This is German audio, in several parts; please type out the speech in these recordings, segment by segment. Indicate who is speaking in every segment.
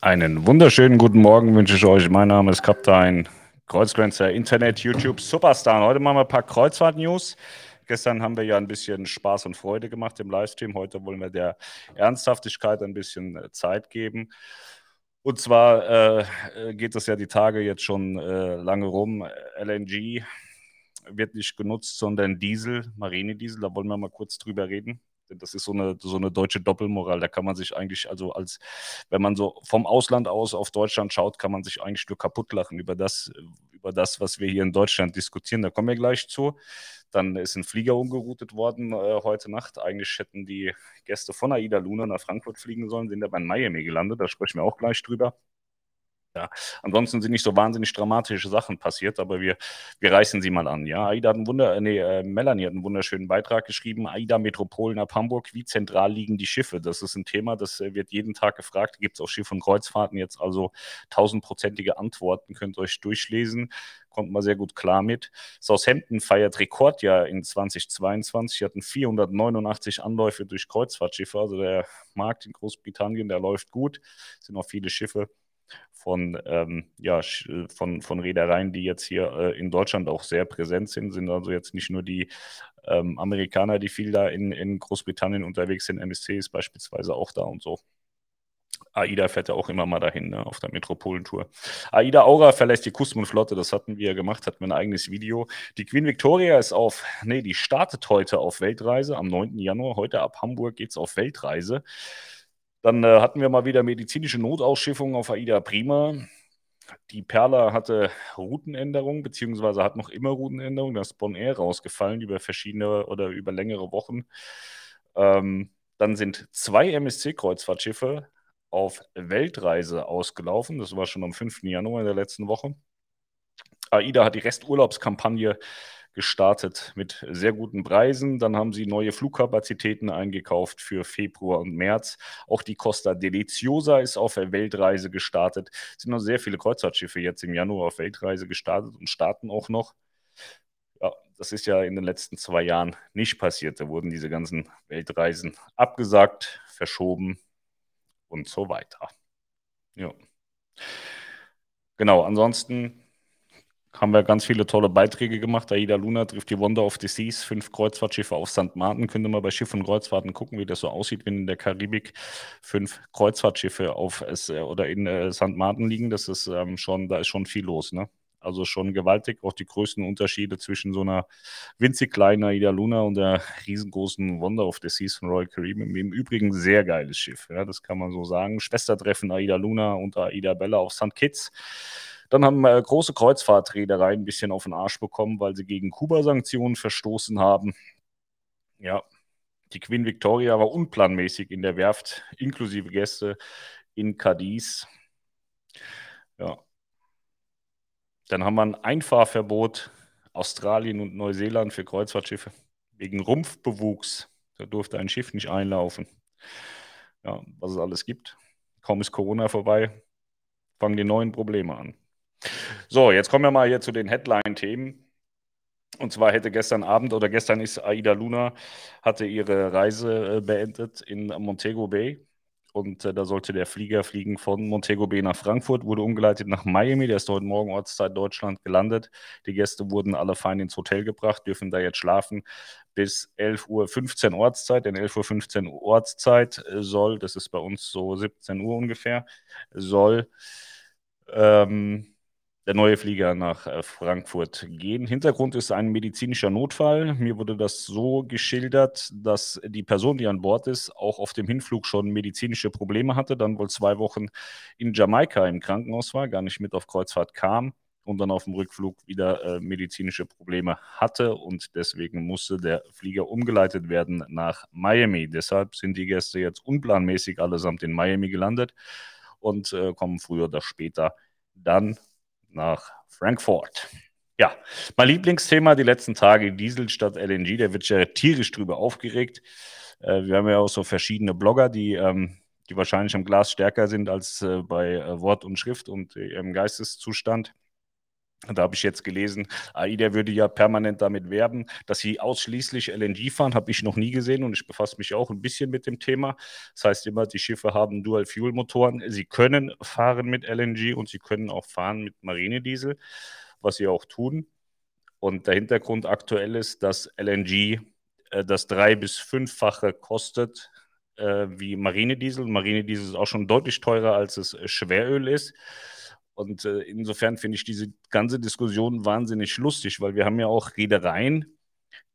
Speaker 1: Einen wunderschönen guten Morgen wünsche ich euch. Mein Name ist Kaptein Kreuzgrenzer, Internet, YouTube, Superstar. Heute machen wir ein paar Kreuzfahrt-News. Gestern haben wir ja ein bisschen Spaß und Freude gemacht im Livestream. Heute wollen wir der Ernsthaftigkeit ein bisschen äh, Zeit geben. Und zwar äh, geht es ja die Tage jetzt schon äh, lange rum. LNG wird nicht genutzt, sondern Diesel, Marinediesel. Da wollen wir mal kurz drüber reden. Das ist so eine, so eine deutsche Doppelmoral. Da kann man sich eigentlich, also als, wenn man so vom Ausland aus auf Deutschland schaut, kann man sich eigentlich nur kaputt lachen über das, über das, was wir hier in Deutschland diskutieren. Da kommen wir gleich zu. Dann ist ein Flieger umgeroutet worden äh, heute Nacht. Eigentlich hätten die Gäste von Aida Luna nach Frankfurt fliegen sollen, sind aber in Miami gelandet. Da sprechen wir auch gleich drüber. Ja, ansonsten sind nicht so wahnsinnig dramatische Sachen passiert, aber wir, wir reißen sie mal an. Ja, Aida hat Wunder, äh, nee, äh, Melanie hat einen wunderschönen Beitrag geschrieben. Aida Metropolen ab Hamburg, wie zentral liegen die Schiffe? Das ist ein Thema, das äh, wird jeden Tag gefragt. Gibt es auf Schiff- und Kreuzfahrten jetzt also tausendprozentige Antworten, könnt ihr euch durchlesen. Kommt mal sehr gut klar mit. Southampton feiert Rekordjahr in 2022. Sie hatten 489 Anläufe durch Kreuzfahrtschiffe. Also der Markt in Großbritannien, der läuft gut. Es sind auch viele Schiffe von, ähm, ja, von, von Reedereien, die jetzt hier äh, in Deutschland auch sehr präsent sind, sind also jetzt nicht nur die ähm, Amerikaner, die viel da in, in Großbritannien unterwegs sind. MSC ist beispielsweise auch da und so. AIDA fährt ja auch immer mal dahin ne, auf der Metropolentour. AIDA Aura verlässt die Kusmund-Flotte, das hatten wir gemacht, hatten wir ein eigenes Video. Die Queen Victoria ist auf, nee, die startet heute auf Weltreise am 9. Januar. Heute ab Hamburg geht es auf Weltreise. Dann äh, hatten wir mal wieder medizinische Notausschiffungen auf AIDA Prima. Die Perla hatte Routenänderungen, beziehungsweise hat noch immer Routenänderungen. Da ist Bon Air rausgefallen über verschiedene oder über längere Wochen. Ähm, dann sind zwei MSC-Kreuzfahrtschiffe auf Weltreise ausgelaufen. Das war schon am 5. Januar in der letzten Woche. AIDA hat die Resturlaubskampagne gestartet mit sehr guten Preisen. Dann haben sie neue Flugkapazitäten eingekauft für Februar und März. Auch die Costa Deliciosa ist auf Weltreise gestartet. Es sind noch sehr viele Kreuzfahrtschiffe jetzt im Januar auf Weltreise gestartet und starten auch noch. Ja, das ist ja in den letzten zwei Jahren nicht passiert. Da wurden diese ganzen Weltreisen abgesagt, verschoben und so weiter. Ja. Genau, ansonsten haben wir ganz viele tolle Beiträge gemacht. Aida Luna trifft die Wonder of the Seas, fünf Kreuzfahrtschiffe auf St. Martin. Könnt ihr mal bei Schiff und Kreuzfahrten gucken, wie das so aussieht, wenn in der Karibik fünf Kreuzfahrtschiffe auf es, äh, oder in äh, St. Martin liegen. Das ist ähm, schon, da ist schon viel los, ne? Also schon gewaltig, auch die größten Unterschiede zwischen so einer winzig kleinen Aida Luna und der riesengroßen Wonder of the Seas von Royal Caribbean. Im Übrigen sehr geiles Schiff, ja, das kann man so sagen. Schwestertreffen Aida Luna und Aida Bella auf St. Kitts. Dann haben äh, große Kreuzfahrtreedereien ein bisschen auf den Arsch bekommen, weil sie gegen Kuba-Sanktionen verstoßen haben. Ja, die Queen Victoria war unplanmäßig in der Werft, inklusive Gäste in Cadiz. Ja. Dann haben wir ein Einfahrverbot Australien und Neuseeland für Kreuzfahrtschiffe wegen Rumpfbewuchs. Da durfte ein Schiff nicht einlaufen. Ja, was es alles gibt. Kaum ist Corona vorbei, fangen die neuen Probleme an. So, jetzt kommen wir mal hier zu den Headline-Themen. Und zwar hätte gestern Abend oder gestern ist Aida Luna, hatte ihre Reise äh, beendet in Montego Bay. Und äh, da sollte der Flieger fliegen von Montego Bay nach Frankfurt, wurde umgeleitet nach Miami. Der ist heute Morgen Ortszeit Deutschland gelandet. Die Gäste wurden alle fein ins Hotel gebracht, dürfen da jetzt schlafen bis 11.15 Uhr Ortszeit. Denn 11.15 Uhr Ortszeit soll, das ist bei uns so 17 Uhr ungefähr, soll ähm, der neue Flieger nach äh, Frankfurt gehen. Hintergrund ist ein medizinischer Notfall. Mir wurde das so geschildert, dass die Person, die an Bord ist, auch auf dem Hinflug schon medizinische Probleme hatte, dann wohl zwei Wochen in Jamaika im Krankenhaus war, gar nicht mit auf Kreuzfahrt kam und dann auf dem Rückflug wieder äh, medizinische Probleme hatte und deswegen musste der Flieger umgeleitet werden nach Miami. Deshalb sind die Gäste jetzt unplanmäßig allesamt in Miami gelandet und äh, kommen früher oder später dann nach Frankfurt. Ja, mein Lieblingsthema die letzten Tage, Diesel statt LNG, der wird ja tierisch drüber aufgeregt. Äh, wir haben ja auch so verschiedene Blogger, die, ähm, die wahrscheinlich am Glas stärker sind als äh, bei äh, Wort und Schrift und ihrem Geisteszustand. Da habe ich jetzt gelesen, AIDA würde ja permanent damit werben, dass sie ausschließlich LNG fahren. Habe ich noch nie gesehen und ich befasse mich auch ein bisschen mit dem Thema. Das heißt immer, die Schiffe haben Dual-Fuel-Motoren. Sie können fahren mit LNG und sie können auch fahren mit Marinediesel, was sie auch tun. Und der Hintergrund aktuell ist, dass LNG äh, das drei- bis fünffache kostet äh, wie Marinediesel. Marinediesel ist auch schon deutlich teurer, als es Schweröl ist. Und äh, insofern finde ich diese ganze Diskussion wahnsinnig lustig, weil wir haben ja auch Reedereien,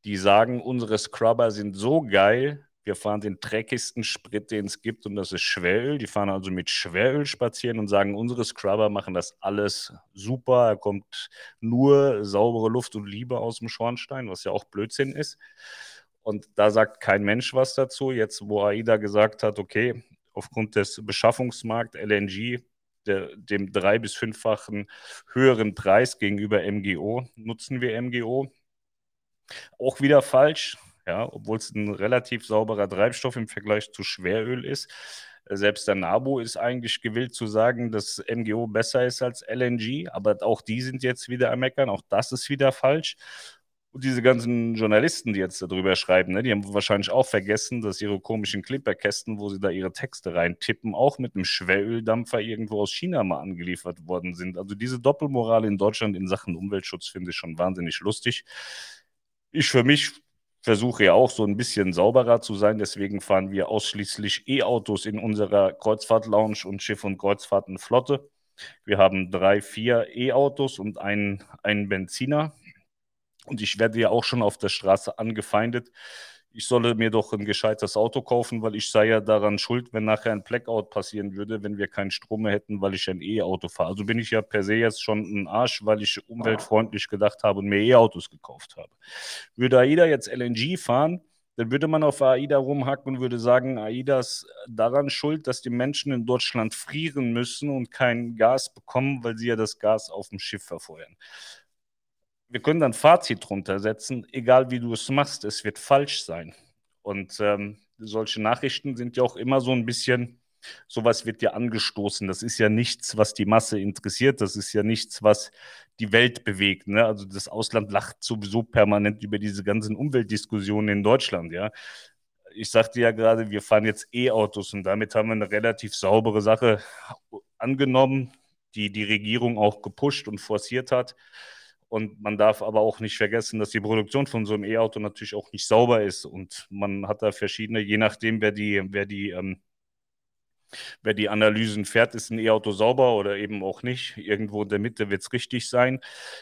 Speaker 1: die sagen, unsere Scrubber sind so geil, wir fahren den dreckigsten Sprit, den es gibt, und das ist Schweröl. Die fahren also mit Schweröl spazieren und sagen, unsere Scrubber machen das alles super. Da kommt nur saubere Luft und Liebe aus dem Schornstein, was ja auch Blödsinn ist. Und da sagt kein Mensch was dazu. Jetzt, wo AIDA gesagt hat, okay, aufgrund des Beschaffungsmarkts LNG der, dem drei- bis fünffachen höheren Preis gegenüber MGO nutzen wir MGO. Auch wieder falsch, ja, obwohl es ein relativ sauberer Treibstoff im Vergleich zu Schweröl ist. Selbst der NABU ist eigentlich gewillt zu sagen, dass MGO besser ist als LNG, aber auch die sind jetzt wieder am Meckern, auch das ist wieder falsch. Und diese ganzen Journalisten, die jetzt darüber schreiben, ne, die haben wahrscheinlich auch vergessen, dass ihre komischen Clipperkästen, wo sie da ihre Texte reintippen, auch mit einem Schweröldampfer irgendwo aus China mal angeliefert worden sind. Also diese Doppelmoral in Deutschland in Sachen Umweltschutz finde ich schon wahnsinnig lustig. Ich für mich versuche ja auch so ein bisschen sauberer zu sein. Deswegen fahren wir ausschließlich E-Autos in unserer Kreuzfahrt-Lounge und Schiff- und Kreuzfahrtenflotte. Wir haben drei, vier E-Autos und einen, einen Benziner. Und ich werde ja auch schon auf der Straße angefeindet. Ich solle mir doch ein gescheites Auto kaufen, weil ich sei ja daran schuld, wenn nachher ein Blackout passieren würde, wenn wir keinen Strom mehr hätten, weil ich ein E-Auto fahre. Also bin ich ja per se jetzt schon ein Arsch, weil ich umweltfreundlich gedacht habe und mir E-Autos gekauft habe. Würde AIDA jetzt LNG fahren, dann würde man auf AIDA rumhacken und würde sagen, AIDA ist daran schuld, dass die Menschen in Deutschland frieren müssen und kein Gas bekommen, weil sie ja das Gas auf dem Schiff verfeuern wir können dann Fazit drunter setzen, egal wie du es machst, es wird falsch sein. Und ähm, solche Nachrichten sind ja auch immer so ein bisschen, sowas wird ja angestoßen. Das ist ja nichts, was die Masse interessiert. Das ist ja nichts, was die Welt bewegt. Ne? Also das Ausland lacht sowieso permanent über diese ganzen Umweltdiskussionen in Deutschland. Ja, ich sagte ja gerade, wir fahren jetzt E-Autos und damit haben wir eine relativ saubere Sache angenommen, die die Regierung auch gepusht und forciert hat. Und man darf aber auch nicht vergessen, dass die Produktion von so einem E-Auto natürlich auch nicht sauber ist. Und man hat da verschiedene, je nachdem, wer die, wer die ähm, Wer die Analysen fährt, ist ein E-Auto sauber oder eben auch nicht. Irgendwo in der Mitte wird es richtig sein.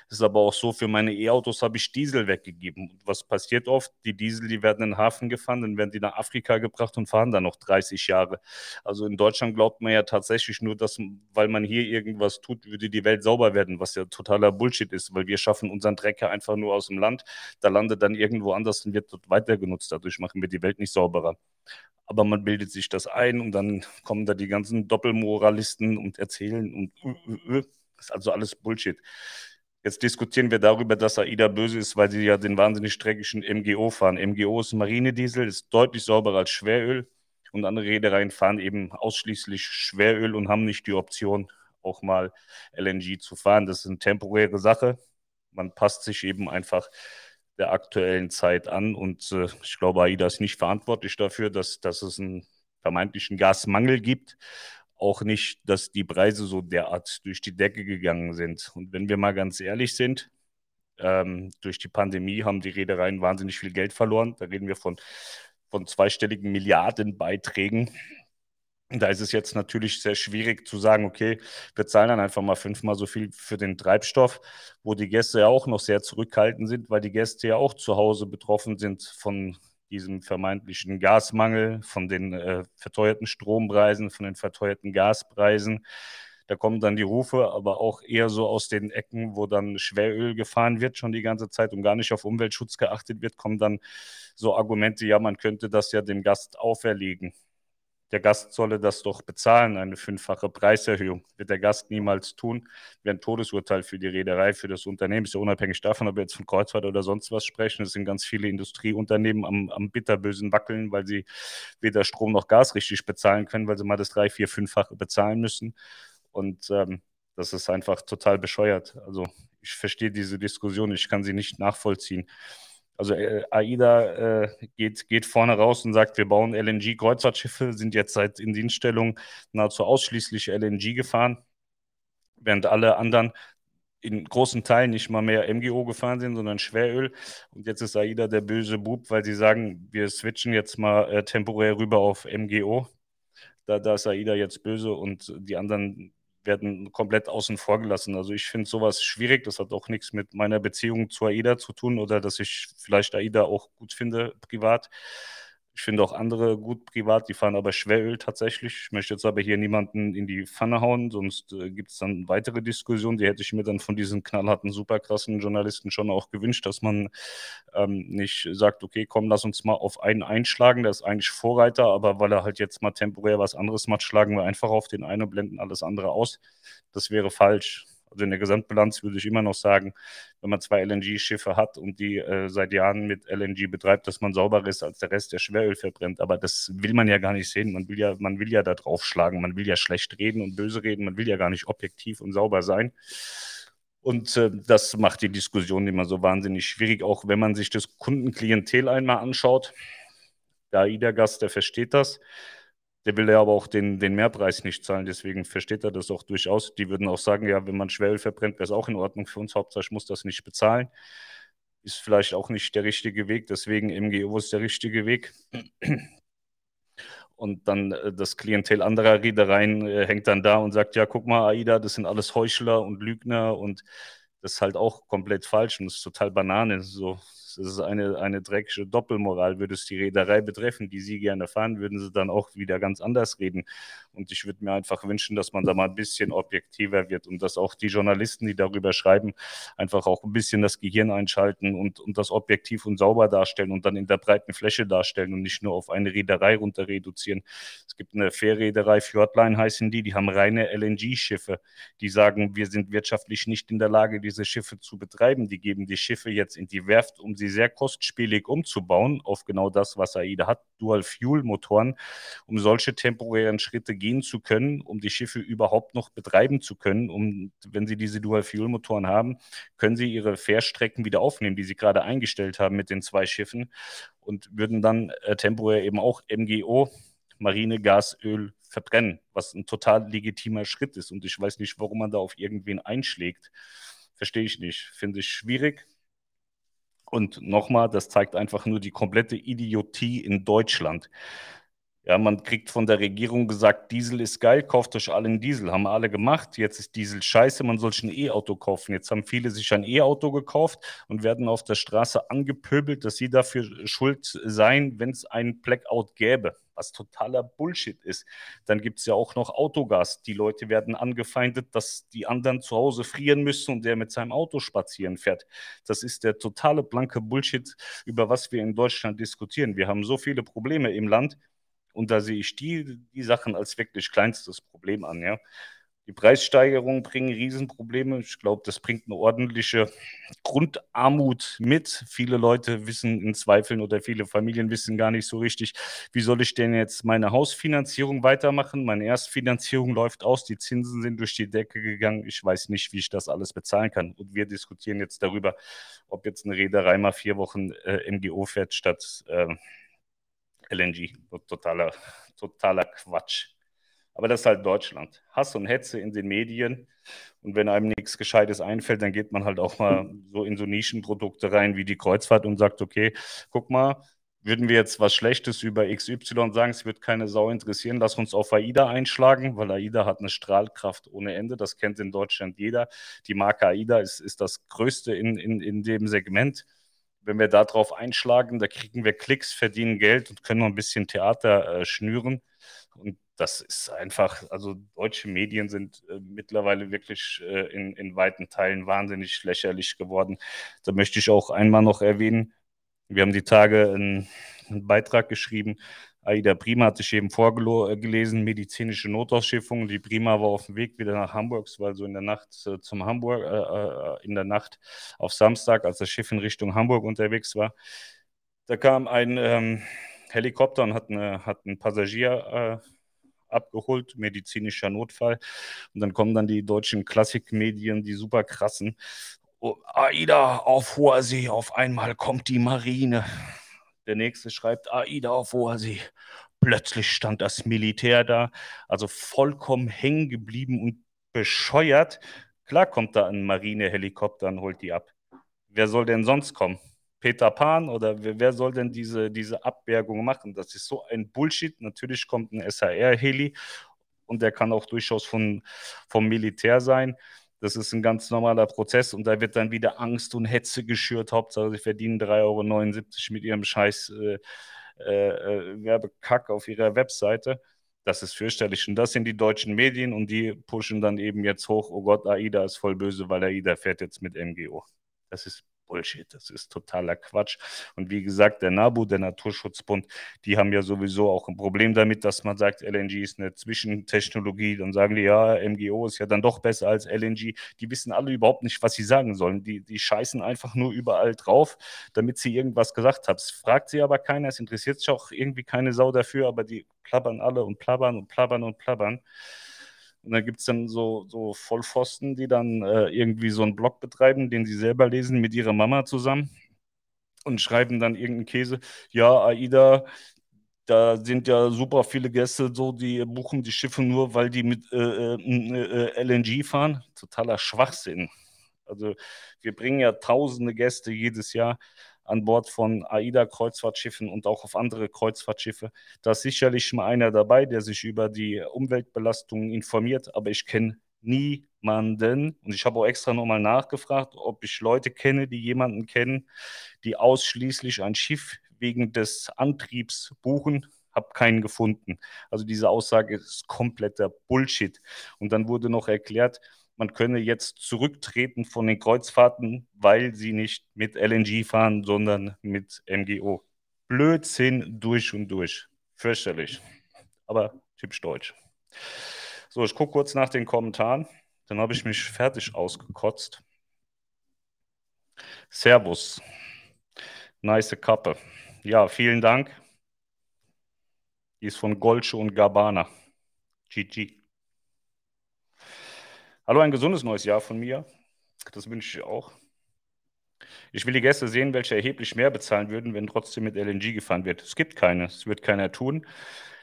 Speaker 1: Es ist aber auch so, für meine E-Autos habe ich Diesel weggegeben. was passiert oft? Die Diesel, die werden in den Hafen gefahren, dann werden die nach Afrika gebracht und fahren dann noch 30 Jahre. Also in Deutschland glaubt man ja tatsächlich nur, dass, weil man hier irgendwas tut, würde die Welt sauber werden, was ja totaler Bullshit ist, weil wir schaffen unseren Dreck ja einfach nur aus dem Land. Da landet dann irgendwo anders und wird dort weiter genutzt. Dadurch machen wir die Welt nicht sauberer aber man bildet sich das ein und dann kommen da die ganzen Doppelmoralisten und erzählen und das ist also alles Bullshit. Jetzt diskutieren wir darüber, dass AIDA böse ist, weil sie ja den wahnsinnig dreckigen MGO fahren. MGO ist Marinediesel, ist deutlich sauberer als Schweröl und andere Reedereien fahren eben ausschließlich Schweröl und haben nicht die Option, auch mal LNG zu fahren. Das ist eine temporäre Sache. Man passt sich eben einfach der aktuellen Zeit an. Und äh, ich glaube, AIDA ist nicht verantwortlich dafür, dass, dass es einen vermeintlichen Gasmangel gibt. Auch nicht, dass die Preise so derart durch die Decke gegangen sind. Und wenn wir mal ganz ehrlich sind, ähm, durch die Pandemie haben die Reedereien wahnsinnig viel Geld verloren. Da reden wir von, von zweistelligen Milliardenbeiträgen da ist es jetzt natürlich sehr schwierig zu sagen, okay, wir zahlen dann einfach mal fünfmal so viel für den Treibstoff, wo die Gäste ja auch noch sehr zurückhaltend sind, weil die Gäste ja auch zu Hause betroffen sind von diesem vermeintlichen Gasmangel, von den äh, verteuerten Strompreisen, von den verteuerten Gaspreisen. Da kommen dann die Rufe, aber auch eher so aus den Ecken, wo dann Schweröl gefahren wird schon die ganze Zeit und gar nicht auf Umweltschutz geachtet wird, kommen dann so Argumente, ja, man könnte das ja dem Gast auferlegen der Gast solle das doch bezahlen, eine fünffache Preiserhöhung. Wird der Gast niemals tun. Wäre ein Todesurteil für die Reederei, für das Unternehmen. Ist ja unabhängig davon, ob wir jetzt von Kreuzfahrt oder sonst was sprechen. Es sind ganz viele Industrieunternehmen am, am bitterbösen Wackeln, weil sie weder Strom noch Gas richtig bezahlen können, weil sie mal das drei, vier, fünffache bezahlen müssen. Und ähm, Das ist einfach total bescheuert. Also ich verstehe diese Diskussion, ich kann sie nicht nachvollziehen. Also äh, AIDA äh, geht, geht vorne raus und sagt, wir bauen LNG-Kreuzfahrtschiffe, sind jetzt seit in Dienststellung nahezu ausschließlich LNG gefahren, während alle anderen in großen Teilen nicht mal mehr MGO gefahren sind, sondern Schweröl. Und jetzt ist AIDA der böse Bub, weil sie sagen, wir switchen jetzt mal äh, temporär rüber auf MGO. Da, da ist AIDA jetzt böse und die anderen werden komplett außen vor gelassen. Also ich finde sowas schwierig. Das hat auch nichts mit meiner Beziehung zu AIDA zu tun oder dass ich vielleicht AIDA auch gut finde privat. Ich finde auch andere gut privat, die fahren aber Schweröl tatsächlich. Ich möchte jetzt aber hier niemanden in die Pfanne hauen, sonst äh, gibt es dann weitere Diskussionen. Die hätte ich mir dann von diesen knallharten, superkrassen Journalisten schon auch gewünscht, dass man ähm, nicht sagt, okay, komm, lass uns mal auf einen einschlagen, der ist eigentlich Vorreiter, aber weil er halt jetzt mal temporär was anderes macht, schlagen wir einfach auf den einen und blenden alles andere aus. Das wäre falsch. Also in der Gesamtbilanz würde ich immer noch sagen, wenn man zwei LNG-Schiffe hat und die äh, seit Jahren mit LNG betreibt, dass man sauberer ist als der Rest, der Schweröl verbrennt. Aber das will man ja gar nicht sehen. Man will ja, man will ja da draufschlagen, man will ja schlecht reden und böse reden, man will ja gar nicht objektiv und sauber sein. Und äh, das macht die Diskussion immer so wahnsinnig schwierig, auch wenn man sich das Kundenklientel einmal anschaut. Der AIDA-Gast, der versteht das. Der will ja aber auch den, den Mehrpreis nicht zahlen, deswegen versteht er das auch durchaus. Die würden auch sagen, ja, wenn man Schweröl verbrennt, wäre es auch in Ordnung für uns. Hauptsache, ich muss das nicht bezahlen. Ist vielleicht auch nicht der richtige Weg, deswegen MGO ist der richtige Weg. Und dann äh, das Klientel anderer Reedereien äh, hängt dann da und sagt, ja, guck mal, AIDA, das sind alles Heuchler und Lügner und das ist halt auch komplett falsch und das ist total Banane. So, das ist eine, eine dreckige Doppelmoral. Würde es die Reederei betreffen, die Sie gerne fahren, würden Sie dann auch wieder ganz anders reden. Und ich würde mir einfach wünschen, dass man da mal ein bisschen objektiver wird und dass auch die Journalisten, die darüber schreiben, einfach auch ein bisschen das Gehirn einschalten und, und das objektiv und sauber darstellen und dann in der breiten Fläche darstellen und nicht nur auf eine Reederei runter reduzieren. Es gibt eine Fährreederei, Fjordline heißen die, die haben reine LNG-Schiffe. Die sagen, wir sind wirtschaftlich nicht in der Lage, diese Schiffe zu betreiben. Die geben die Schiffe jetzt in die Werft, um sie sehr kostspielig umzubauen auf genau das, was AIDA hat, Dual-Fuel-Motoren, um solche temporären Schritte gehen zu können, um die Schiffe überhaupt noch betreiben zu können. Um, wenn sie diese Dual-Fuel-Motoren haben, können sie ihre Fährstrecken wieder aufnehmen, die sie gerade eingestellt haben mit den zwei Schiffen und würden dann äh, temporär eben auch MGO, Marine, Gas, Öl verbrennen, was ein total legitimer Schritt ist. Und ich weiß nicht, warum man da auf irgendwen einschlägt. Verstehe ich nicht. Finde ich schwierig. Und nochmal, das zeigt einfach nur die komplette Idiotie in Deutschland. Ja, man kriegt von der Regierung gesagt, Diesel ist geil, kauft euch alle einen Diesel. Haben alle gemacht. Jetzt ist Diesel scheiße, man soll sich ein E-Auto kaufen. Jetzt haben viele sich ein E-Auto gekauft und werden auf der Straße angepöbelt, dass sie dafür schuld seien, wenn es einen Blackout gäbe was totaler Bullshit ist. Dann gibt es ja auch noch Autogas. Die Leute werden angefeindet, dass die anderen zu Hause frieren müssen und der mit seinem Auto spazieren fährt. Das ist der totale blanke Bullshit, über was wir in Deutschland diskutieren. Wir haben so viele Probleme im Land und da sehe ich die, die Sachen als wirklich kleinstes Problem an. Ja. Die Preissteigerungen bringen Riesenprobleme. Ich glaube, das bringt eine ordentliche Grundarmut mit. Viele Leute wissen in Zweifeln oder viele Familien wissen gar nicht so richtig, wie soll ich denn jetzt meine Hausfinanzierung weitermachen? Meine Erstfinanzierung läuft aus, die Zinsen sind durch die Decke gegangen. Ich weiß nicht, wie ich das alles bezahlen kann. Und wir diskutieren jetzt darüber, ob jetzt eine Reederei mal vier Wochen äh, MGO fährt statt äh, LNG. Totaler, totaler Quatsch. Aber das ist halt Deutschland. Hass und Hetze in den Medien. Und wenn einem nichts Gescheites einfällt, dann geht man halt auch mal so in so Nischenprodukte rein wie die Kreuzfahrt und sagt, okay, guck mal, würden wir jetzt was Schlechtes über XY sagen, es wird keine Sau interessieren, lass uns auf AIDA einschlagen, weil AIDA hat eine Strahlkraft ohne Ende. Das kennt in Deutschland jeder. Die Marke AIDA ist, ist das Größte in, in, in dem Segment. Wenn wir darauf einschlagen, da kriegen wir Klicks, verdienen Geld und können noch ein bisschen Theater äh, schnüren. Und das ist einfach, also deutsche Medien sind äh, mittlerweile wirklich äh, in, in weiten Teilen wahnsinnig lächerlich geworden. Da möchte ich auch einmal noch erwähnen, wir haben die Tage einen, einen Beitrag geschrieben. Aida Prima hat sich eben vorgelesen, medizinische Notausschiffung. Die Prima war auf dem Weg wieder nach Hamburg, war so in der Nacht äh, zum Hamburg, äh, äh, in der Nacht auf Samstag, als das Schiff in Richtung Hamburg unterwegs war. Da kam ein ähm, Helikopter und hat, eine, hat einen Passagier äh, abgeholt, medizinischer Notfall. Und dann kommen dann die deutschen Klassikmedien, die super krassen. Oh, AIDA auf hoher See, auf einmal kommt die Marine. Der nächste schreibt AIDA auf hoher See. Plötzlich stand das Militär da, also vollkommen hängen geblieben und bescheuert. Klar kommt da ein Marinehelikopter und holt die ab. Wer soll denn sonst kommen? Peter Pan oder wer soll denn diese, diese Abbergung machen? Das ist so ein Bullshit. Natürlich kommt ein SAR-Heli und der kann auch durchaus von, vom Militär sein. Das ist ein ganz normaler Prozess und da wird dann wieder Angst und Hetze geschürt. Hauptsache, sie verdienen 3,79 Euro mit ihrem scheiß äh, äh, Werbekack auf ihrer Webseite. Das ist fürchterlich. Und das sind die deutschen Medien und die pushen dann eben jetzt hoch, oh Gott, AIDA ist voll böse, weil AIDA fährt jetzt mit MGO. Das ist Bullshit, das ist totaler Quatsch. Und wie gesagt, der NABU, der Naturschutzbund, die haben ja sowieso auch ein Problem damit, dass man sagt, LNG ist eine Zwischentechnologie. Dann sagen die, ja, MGO ist ja dann doch besser als LNG. Die wissen alle überhaupt nicht, was sie sagen sollen. Die, die scheißen einfach nur überall drauf, damit sie irgendwas gesagt haben. Es fragt sie aber keiner, es interessiert sich auch irgendwie keine Sau dafür, aber die plappern alle und plappern und plappern und plappern. Und da gibt es dann so, so Vollpfosten, die dann äh, irgendwie so einen Blog betreiben, den sie selber lesen mit ihrer Mama zusammen und schreiben dann irgendeinen Käse. Ja, AIDA, da sind ja super viele Gäste, so die buchen die Schiffe nur, weil die mit äh, äh, äh LNG fahren. Totaler Schwachsinn. Also wir bringen ja tausende Gäste jedes Jahr an Bord von AIDA-Kreuzfahrtschiffen und auch auf andere Kreuzfahrtschiffe. Da ist sicherlich mal einer dabei, der sich über die Umweltbelastungen informiert, aber ich kenne niemanden und ich habe auch extra nochmal nachgefragt, ob ich Leute kenne, die jemanden kennen, die ausschließlich ein Schiff wegen des Antriebs buchen habe keinen gefunden. Also diese Aussage ist kompletter Bullshit. Und dann wurde noch erklärt, man könne jetzt zurücktreten von den Kreuzfahrten, weil sie nicht mit LNG fahren, sondern mit MGO. Blödsinn durch und durch. Fürchterlich. Aber typisch deutsch. So, ich gucke kurz nach den Kommentaren. Dann habe ich mich fertig ausgekotzt. Servus. Nice Kappe. Ja, vielen Dank. Die ist von Goldsche und Gabbana. GG. Hallo, ein gesundes neues Jahr von mir. Das wünsche ich auch. Ich will die Gäste sehen, welche erheblich mehr bezahlen würden, wenn trotzdem mit LNG gefahren wird. Es gibt keine, es wird keiner tun.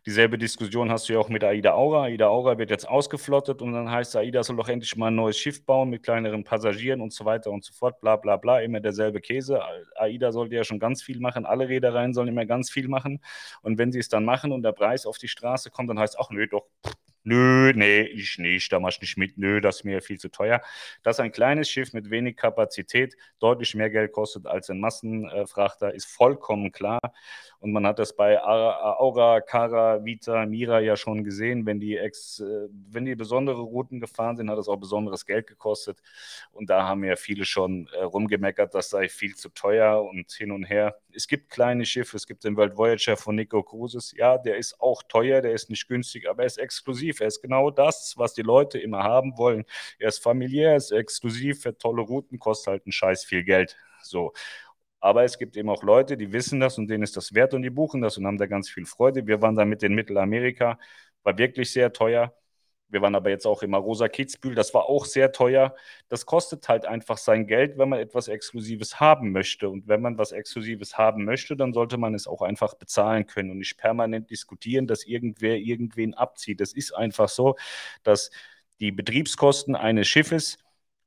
Speaker 1: Dieselbe Diskussion hast du ja auch mit AIDA Aura. AIDA Aura wird jetzt ausgeflottet und dann heißt AIDA soll doch endlich mal ein neues Schiff bauen mit kleineren Passagieren und so weiter und so fort. Bla bla bla. Immer derselbe Käse. AIDA sollte ja schon ganz viel machen. Alle Reedereien sollen immer ganz viel machen. Und wenn sie es dann machen und der Preis auf die Straße kommt, dann heißt es, ach nö, doch, Nö, nee, ich nicht, da mach ich nicht mit. Nö, das ist mir viel zu teuer. Dass ein kleines Schiff mit wenig Kapazität deutlich mehr Geld kostet als ein Massenfrachter, ist vollkommen klar. Und man hat das bei Aura, Cara, Vita, Mira ja schon gesehen. Wenn die, ex, äh, wenn die besondere Routen gefahren sind, hat das auch besonderes Geld gekostet. Und da haben ja viele schon äh, rumgemeckert, das sei viel zu teuer und hin und her. Es gibt kleine Schiffe, es gibt den World Voyager von Nico Cruises. Ja, der ist auch teuer, der ist nicht günstig, aber er ist exklusiv. Er ist genau das, was die Leute immer haben wollen. Er ist familiär, er ist exklusiv, für tolle Routen, kostet halt einen Scheiß viel Geld. So. Aber es gibt eben auch Leute, die wissen das und denen ist das wert und die buchen das und haben da ganz viel Freude. Wir waren da mit in Mittelamerika, war wirklich sehr teuer. Wir waren aber jetzt auch im Arosa Kitzbühel, das war auch sehr teuer. Das kostet halt einfach sein Geld, wenn man etwas Exklusives haben möchte. Und wenn man was Exklusives haben möchte, dann sollte man es auch einfach bezahlen können und nicht permanent diskutieren, dass irgendwer irgendwen abzieht. Es ist einfach so, dass die Betriebskosten eines Schiffes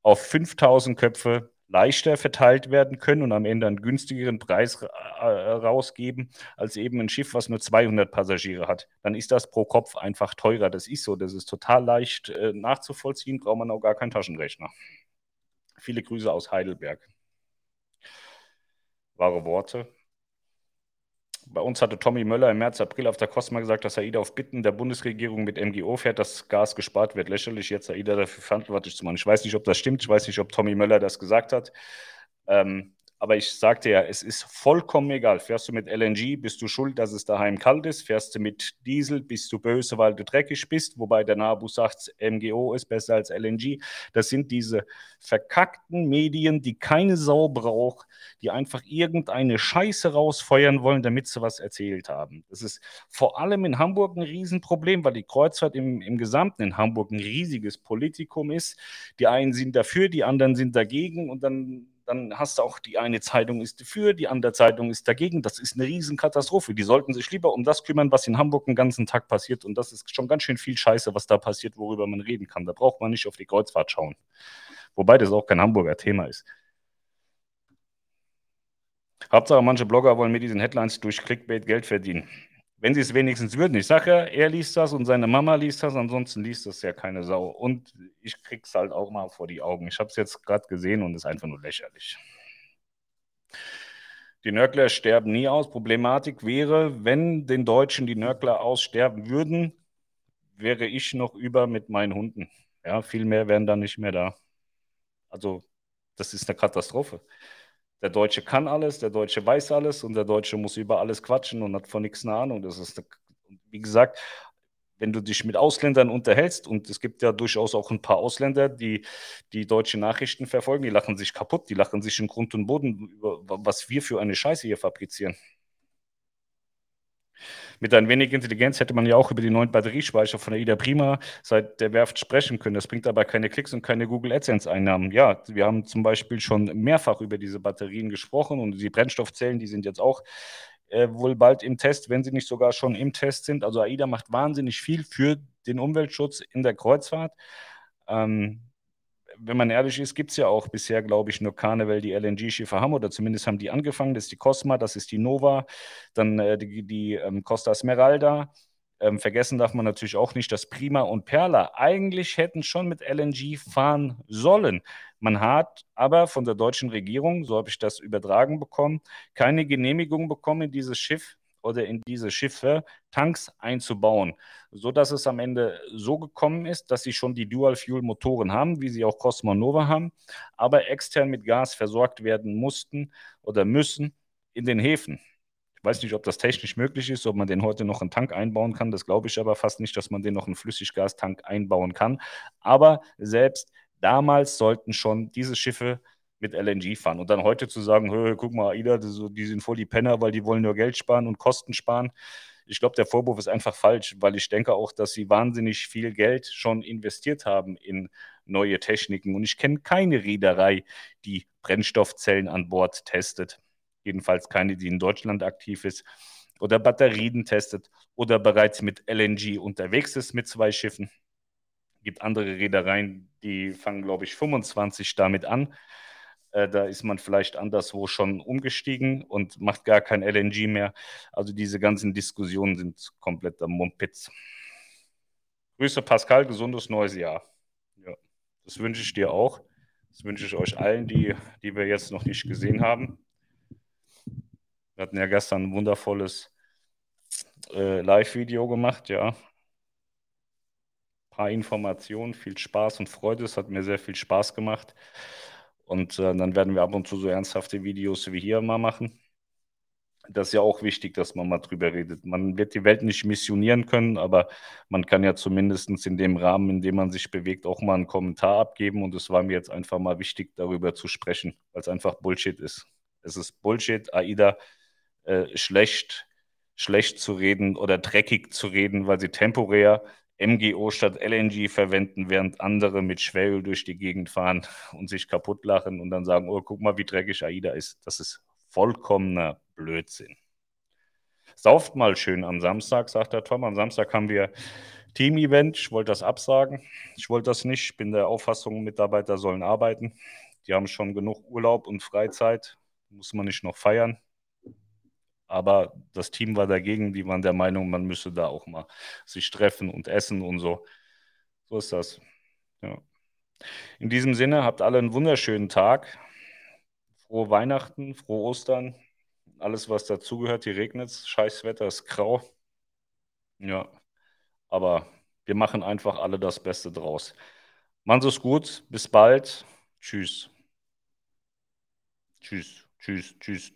Speaker 1: auf 5000 Köpfe leichter verteilt werden können und am Ende einen günstigeren Preis äh, rausgeben als eben ein Schiff, was nur 200 Passagiere hat. Dann ist das pro Kopf einfach teurer. Das ist so. Das ist total leicht äh, nachzuvollziehen, braucht man auch gar keinen Taschenrechner. Viele Grüße aus Heidelberg. Wahre Worte. Bei uns hatte Tommy Möller im März, April auf der Cosma gesagt, dass AIDA auf Bitten der Bundesregierung mit MGO fährt, dass Gas gespart wird. Lächerlich, jetzt AIDA dafür verantwortlich zu machen. Ich weiß nicht, ob das stimmt. Ich weiß nicht, ob Tommy Möller das gesagt hat. Ähm, Aber ich sagte ja, es ist vollkommen egal. Fährst du mit LNG, bist du schuld, dass es daheim kalt ist. Fährst du mit Diesel, bist du böse, weil du dreckig bist. Wobei der NABU sagt, MGO ist besser als LNG. Das sind diese verkackten Medien, die keine Sau braucht, die einfach irgendeine Scheiße rausfeuern wollen, damit sie was erzählt haben. Das ist vor allem in Hamburg ein Riesenproblem, weil die Kreuzfahrt im, im Gesamten in Hamburg ein riesiges Politikum ist. Die einen sind dafür, die anderen sind dagegen und dann dann hast du auch die eine Zeitung ist dafür, die andere Zeitung ist dagegen. Das ist eine Riesenkatastrophe. Die sollten sich lieber um das kümmern, was in Hamburg den ganzen Tag passiert. Und das ist schon ganz schön viel Scheiße, was da passiert, worüber man reden kann. Da braucht man nicht auf die Kreuzfahrt schauen. Wobei das auch kein Hamburger Thema ist. Hauptsache, manche Blogger wollen mit diesen Headlines durch Clickbait Geld verdienen. Wenn sie es wenigstens würden. Ich sage ja, er liest das und seine Mama liest das, ansonsten liest das ja keine Sau. Und ich krieg's halt auch mal vor die Augen. Ich habe es jetzt gerade gesehen und es ist einfach nur lächerlich. Die Nörgler sterben nie aus. Problematik wäre, wenn den Deutschen die Nörgler aussterben würden, wäre ich noch über mit meinen Hunden. Ja, viel mehr wären dann nicht mehr da. Also, das ist eine Katastrophe. Der Deutsche kann alles, der Deutsche weiß alles und der Deutsche muss über alles quatschen und hat von nichts eine Ahnung. Das ist, wie gesagt, wenn du dich mit Ausländern unterhältst, und es gibt ja durchaus auch ein paar Ausländer, die die deutsche Nachrichten verfolgen, die lachen sich kaputt, die lachen sich in Grund und Boden über was wir für eine Scheiße hier fabrizieren. Mit ein wenig Intelligenz hätte man ja auch über die neuen Batteriespeicher von der Ida Prima seit der Werft sprechen können. Das bringt aber keine Klicks und keine Google AdSense-Einnahmen. Ja, wir haben zum Beispiel schon mehrfach über diese Batterien gesprochen und die Brennstoffzellen, die sind jetzt auch äh, wohl bald im Test, wenn sie nicht sogar schon im Test sind. Also AIDA macht wahnsinnig viel für den Umweltschutz in der Kreuzfahrt. Ähm, wenn man ehrlich ist, gibt es ja auch bisher, glaube ich, nur Carnival, die LNG-Schiffe haben, oder zumindest haben die angefangen. Das ist die Cosma, das ist die Nova, dann äh, die, die ähm, Costa Smeralda. Ähm, vergessen darf man natürlich auch nicht, dass Prima und Perla eigentlich hätten schon mit LNG fahren sollen. Man hat aber von der deutschen Regierung, so habe ich das übertragen bekommen, keine Genehmigung bekommen, dieses Schiff oder in diese Schiffe Tanks einzubauen, so dass es am Ende so gekommen ist, dass sie schon die Dual-Fuel-Motoren haben, wie sie auch Cosmo Nova haben, aber extern mit Gas versorgt werden mussten oder müssen in den Häfen. Ich weiß nicht, ob das technisch möglich ist, ob man den heute noch einen Tank einbauen kann. Das glaube ich aber fast nicht, dass man den noch einen Flüssiggastank einbauen kann. Aber selbst damals sollten schon diese Schiffe mit LNG fahren. Und dann heute zu sagen, guck mal, AIDA, die sind voll die Penner, weil die wollen nur Geld sparen und Kosten sparen. Ich glaube, der Vorwurf ist einfach falsch, weil ich denke auch, dass sie wahnsinnig viel Geld schon investiert haben in neue Techniken. Und ich kenne keine Reederei, die Brennstoffzellen an Bord testet. Jedenfalls keine, die in Deutschland aktiv ist. Oder Batterien testet oder bereits mit LNG unterwegs ist mit zwei Schiffen. Es gibt andere Reedereien, die fangen, glaube ich, 25 damit an. Äh, da ist man vielleicht anderswo schon umgestiegen und macht gar kein LNG mehr. Also diese ganzen Diskussionen sind komplett am Mumpitz. Grüße Pascal, gesundes neues Jahr. Ja, das wünsche ich dir auch. Das wünsche ich euch allen, die, die wir jetzt noch nicht gesehen haben. Wir hatten ja gestern ein wundervolles äh, Live-Video gemacht, ja. Ein paar Informationen, viel Spaß und Freude. Es hat mir sehr viel Spaß gemacht. Und äh, dann werden wir ab und zu so ernsthafte Videos wie hier mal machen. Das ist ja auch wichtig, dass man mal drüber redet. Man wird die Welt nicht missionieren können, aber man kann ja zumindest in dem Rahmen, in dem man sich bewegt, auch mal einen Kommentar abgeben. Und es war mir jetzt einfach mal wichtig, darüber zu sprechen, weil es einfach Bullshit ist. Es ist Bullshit, AIDA äh, schlecht, schlecht zu reden oder dreckig zu reden, weil sie temporär MGO statt LNG verwenden, während andere mit Schweröl durch die Gegend fahren und sich kaputt lachen und dann sagen, oh, guck mal, wie dreckig AIDA ist. Das ist vollkommener Blödsinn. Sauft mal schön am Samstag, sagt der Tom. Am Samstag haben wir Team-Event. Ich wollte das absagen. Ich wollte das nicht. Ich bin der Auffassung, Mitarbeiter sollen arbeiten. Die haben schon genug Urlaub und Freizeit. Muss man nicht noch feiern. Aber das Team war dagegen, die waren der Meinung, man müsse da auch mal sich treffen und essen und so. So ist das. Ja. In diesem Sinne, habt alle einen wunderschönen Tag. Frohe Weihnachten, frohe Ostern. Alles, was dazugehört. Hier regnet es, scheiß Wetter, ist grau. Ja, aber wir machen einfach alle das Beste draus. Sie es gut, bis bald. Tschüss. Tschüss. Tschüss, tschüss.